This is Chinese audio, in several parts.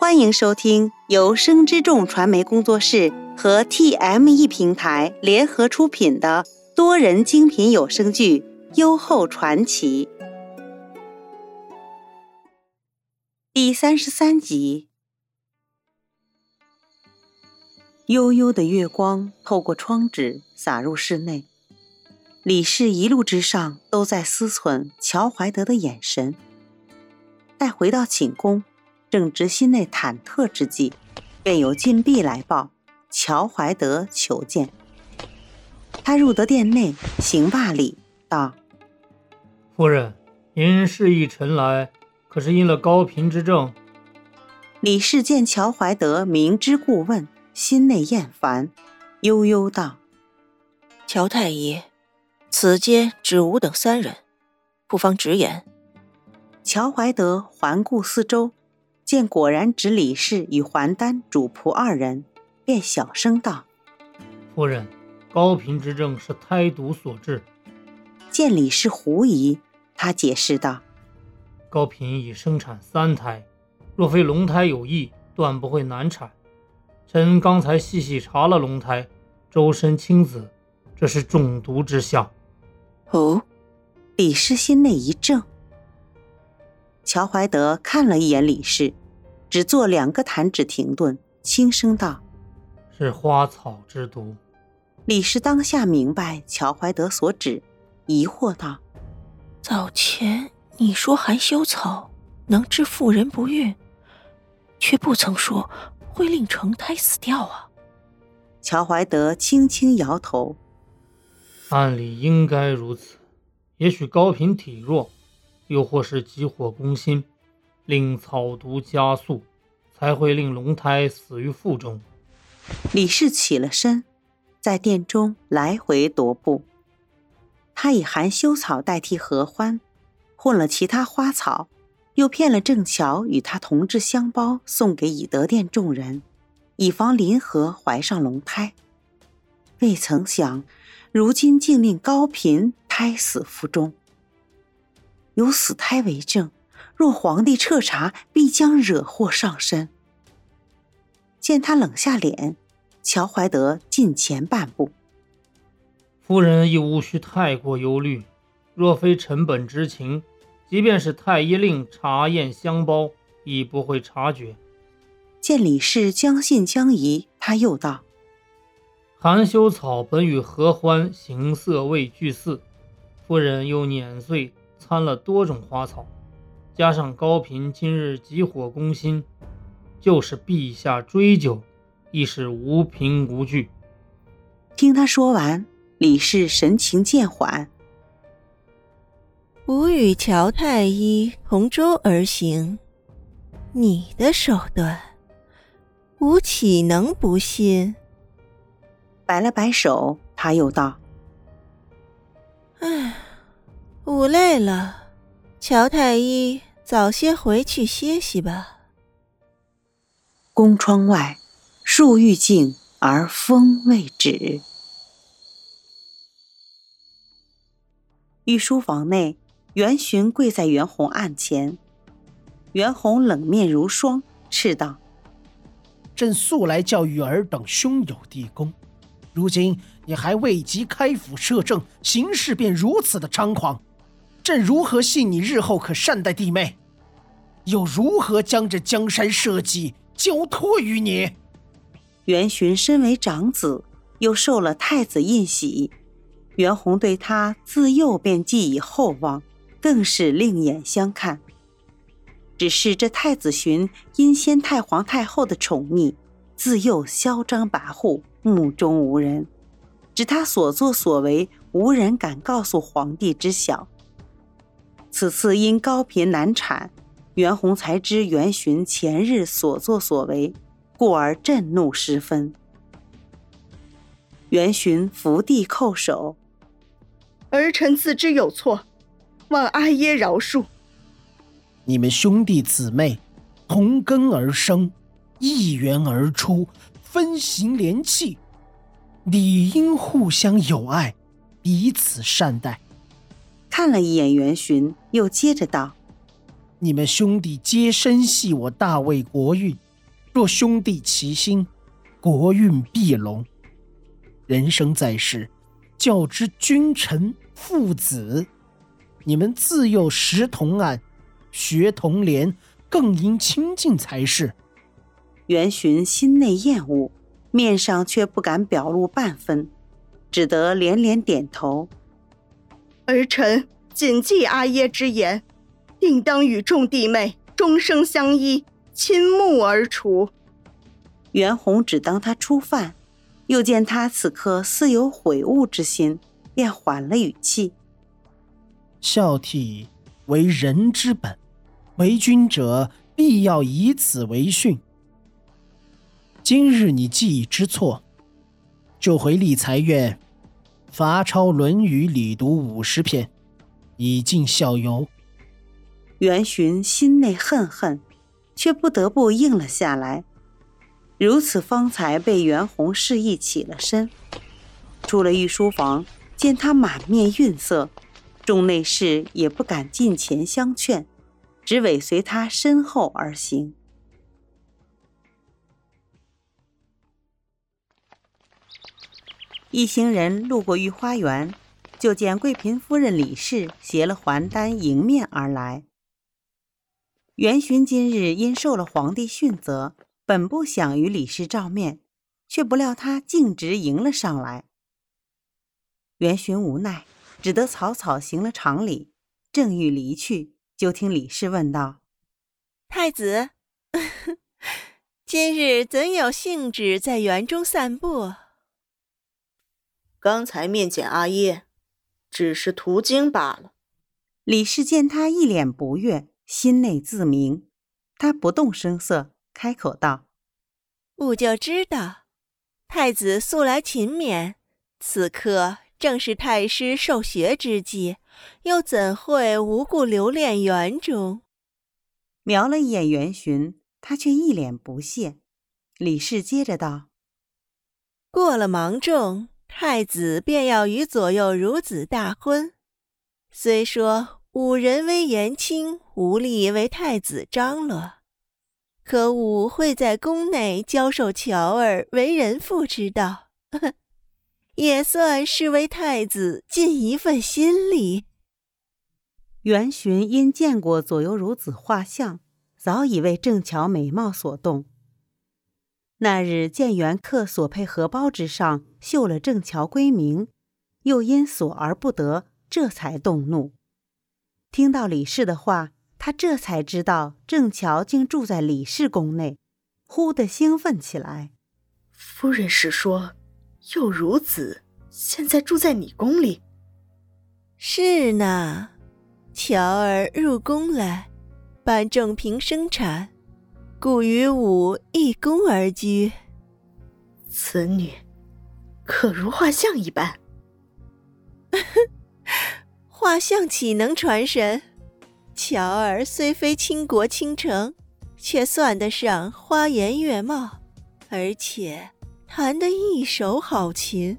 欢迎收听由生之众传媒工作室和 TME 平台联合出品的多人精品有声剧《优厚传奇》第三十三集。悠悠的月光透过窗纸洒入室内，李氏一路之上都在思忖乔怀德的眼神。待回到寝宫。正值心内忐忑之际，便有禁闭来报：乔怀德求见。他入得殿内，行罢礼，道：“夫人，您示意臣来，可是因了高嫔之症？”李氏见乔怀德明知故问，心内厌烦，悠悠道：“乔太医，此间只吾等三人，不妨直言。”乔怀德环顾四周。见果然指李氏与还丹主仆二人，便小声道：“夫人，高嫔之症是胎毒所致。”见李氏狐疑，他解释道：“高嫔已生产三胎，若非龙胎有异，断不会难产。臣刚才细细查了龙胎，周身青紫，这是中毒之象。”哦，李氏心内一怔。乔怀德看了一眼李氏。只做两个弹指停顿，轻声道：“是花草之毒。”李氏当下明白乔怀德所指，疑惑道：“早前你说含羞草能治妇人不孕，却不曾说会令成胎死掉啊？”乔怀德轻轻摇头：“按理应该如此，也许高嫔体弱，又或是急火攻心。”令草毒加速，才会令龙胎死于腹中。李氏起了身，在殿中来回踱步。他以含羞草代替合欢，混了其他花草，又骗了郑乔与他同制香包，送给以德殿众人，以防林和怀上龙胎。未曾想，如今竟令高嫔胎死腹中，有死胎为证。若皇帝彻查，必将惹祸上身。见他冷下脸，乔怀德近前半步：“夫人亦无需太过忧虑。若非臣本知情，即便是太医令查验香包，亦不会察觉。”见李氏将信将疑，他又道：“含羞草本与合欢形色味俱似，夫人又碾碎掺了多种花草。”加上高嫔今日急火攻心，就是陛下追究，亦是无凭无据。听他说完，李氏神情渐缓。吾与乔太医同舟而行，你的手段，吾岂能不信？摆了摆手，他又道：“唉，吾累了。”乔太医，早些回去歇息吧。宫窗外，树欲静而风未止。御书房内，袁寻跪在袁弘案前，袁弘冷面如霜，斥道：“朕素来教育尔等兄友弟恭，如今你还未及开府摄政，行事便如此的猖狂。”朕如何信你日后可善待弟妹？又如何将这江山社稷交托于你？袁寻身为长子，又受了太子印玺，袁弘对他自幼便寄以厚望，更是另眼相看。只是这太子寻因先太皇太后的宠溺，自幼嚣张跋扈，目中无人，指他所作所为，无人敢告诉皇帝知晓。此次因高频难产，袁弘才知袁寻前日所作所为，故而震怒十分。袁寻伏地叩首：“儿臣自知有错，望阿耶饶恕。”你们兄弟姊妹，同根而生，一源而出，分形连气，理应互相友爱，彼此善待。看了一眼袁寻，又接着道：“你们兄弟皆深系我大魏国运，若兄弟齐心，国运必隆。人生在世，教之君臣父子，你们自幼识同案，学同廉，更应亲近才是。袁寻心内厌恶，面上却不敢表露半分，只得连连点头。儿臣谨记阿耶之言，定当与众弟妹终生相依。倾慕而出，袁弘只当他初犯，又见他此刻似有悔悟之心，便缓了语气：“孝悌为人之本，为君者必要以此为训。今日你既已知错，就回理财院，罚抄《论语》礼读五十篇，以尽效尤。”袁寻心内恨恨。却不得不应了下来，如此方才被袁弘示意起了身。出了御书房，见他满面愠色，众内侍也不敢近前相劝，只尾随他身后而行。一行人路过御花园，就见贵嫔夫人李氏携了还丹迎面而来。元勋今日因受了皇帝训责，本不想与李氏照面，却不料他径直迎了上来。元勋无奈，只得草草行了长礼，正欲离去，就听李氏问道：“太子，今日怎有兴致在园中散步？”刚才面见阿耶，只是途经罢了。李氏见他一脸不悦。心内自明，他不动声色，开口道：“吾就知道，太子素来勤勉，此刻正是太师受学之际，又怎会无故留恋园中？”瞄了一眼元巡，他却一脸不屑。李氏接着道：“过了芒种，太子便要与左右孺子大婚，虽说。”吾人为颜卿，无力为太子张罗。可吾会在宫内教授乔儿为人妇之道，也算是为太子尽一份心力。元巡因见过左右孺子画像，早已为郑乔美貌所动。那日见元客所佩荷包之上绣了郑乔闺名，又因锁而不得，这才动怒。听到李氏的话，他这才知道郑乔竟住在李氏宫内，忽地兴奋起来。夫人是说，幼孺子现在住在你宫里？是呢，乔儿入宫来，办正平生产，故与吾一宫而居。此女可如画像一般。画像岂能传神？乔儿虽非倾国倾城，却算得上花颜月貌，而且弹得一手好琴，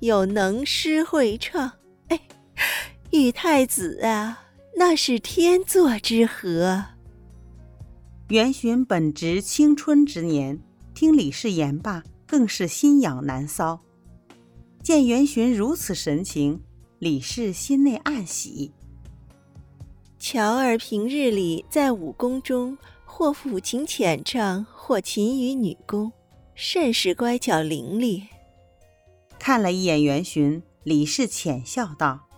又能诗会唱。哎，与太子啊，那是天作之合。元巡本值青春之年，听李氏言罢，更是心痒难搔。见元巡如此神情。李氏心内暗喜。乔儿平日里在武宫中，或抚琴浅唱，或勤于女工，甚是乖巧伶俐。看了一眼元巡，李氏浅笑道：“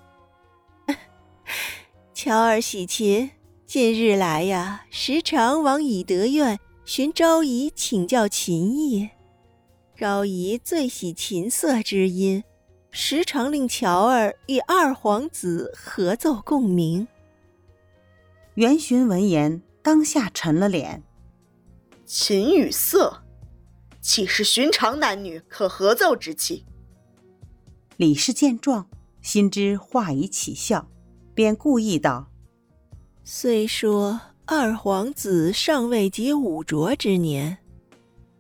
乔儿喜琴，近日来呀，时常往以德院寻昭仪请教琴艺。昭仪最喜琴瑟之音。”时常令乔儿与二皇子合奏共鸣。元巡闻言，当下沉了脸。琴与瑟，岂是寻常男女可合奏之器？李氏见状，心知话已起效，便故意道：“虽说二皇子尚未及五浊之年，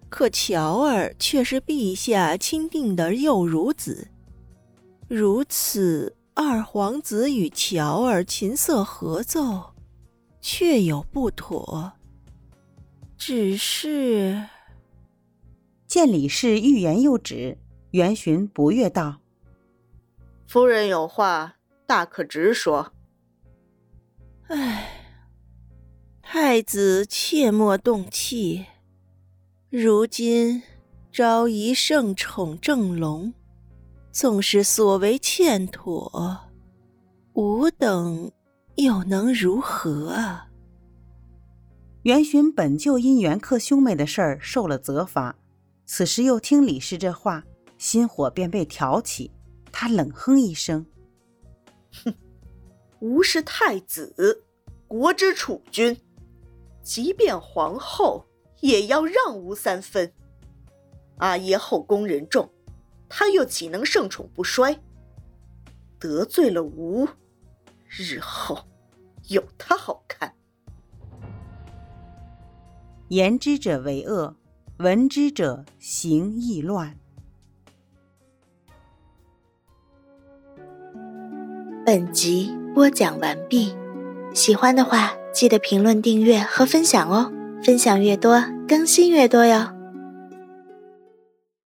可乔儿却是陛下钦定的幼孺子。”如此，二皇子与乔儿琴瑟合奏，确有不妥。只是，见李氏欲言又止，元巡不悦道：“夫人有话，大可直说。”唉，太子切莫动气。如今昭仪圣宠正隆，纵使所为欠妥，吾等又能如何啊？元巡本就因元克兄妹的事儿受了责罚，此时又听李氏这话，心火便被挑起。他冷哼一声：“哼，吾是太子，国之储君，即便皇后。”也要让吾三分。阿耶后宫人众，他又岂能盛宠不衰？得罪了吾，日后有他好看。言之者为恶，闻之者行亦乱。本集播讲完毕，喜欢的话记得评论、订阅和分享哦。分享越多，更新越多哟。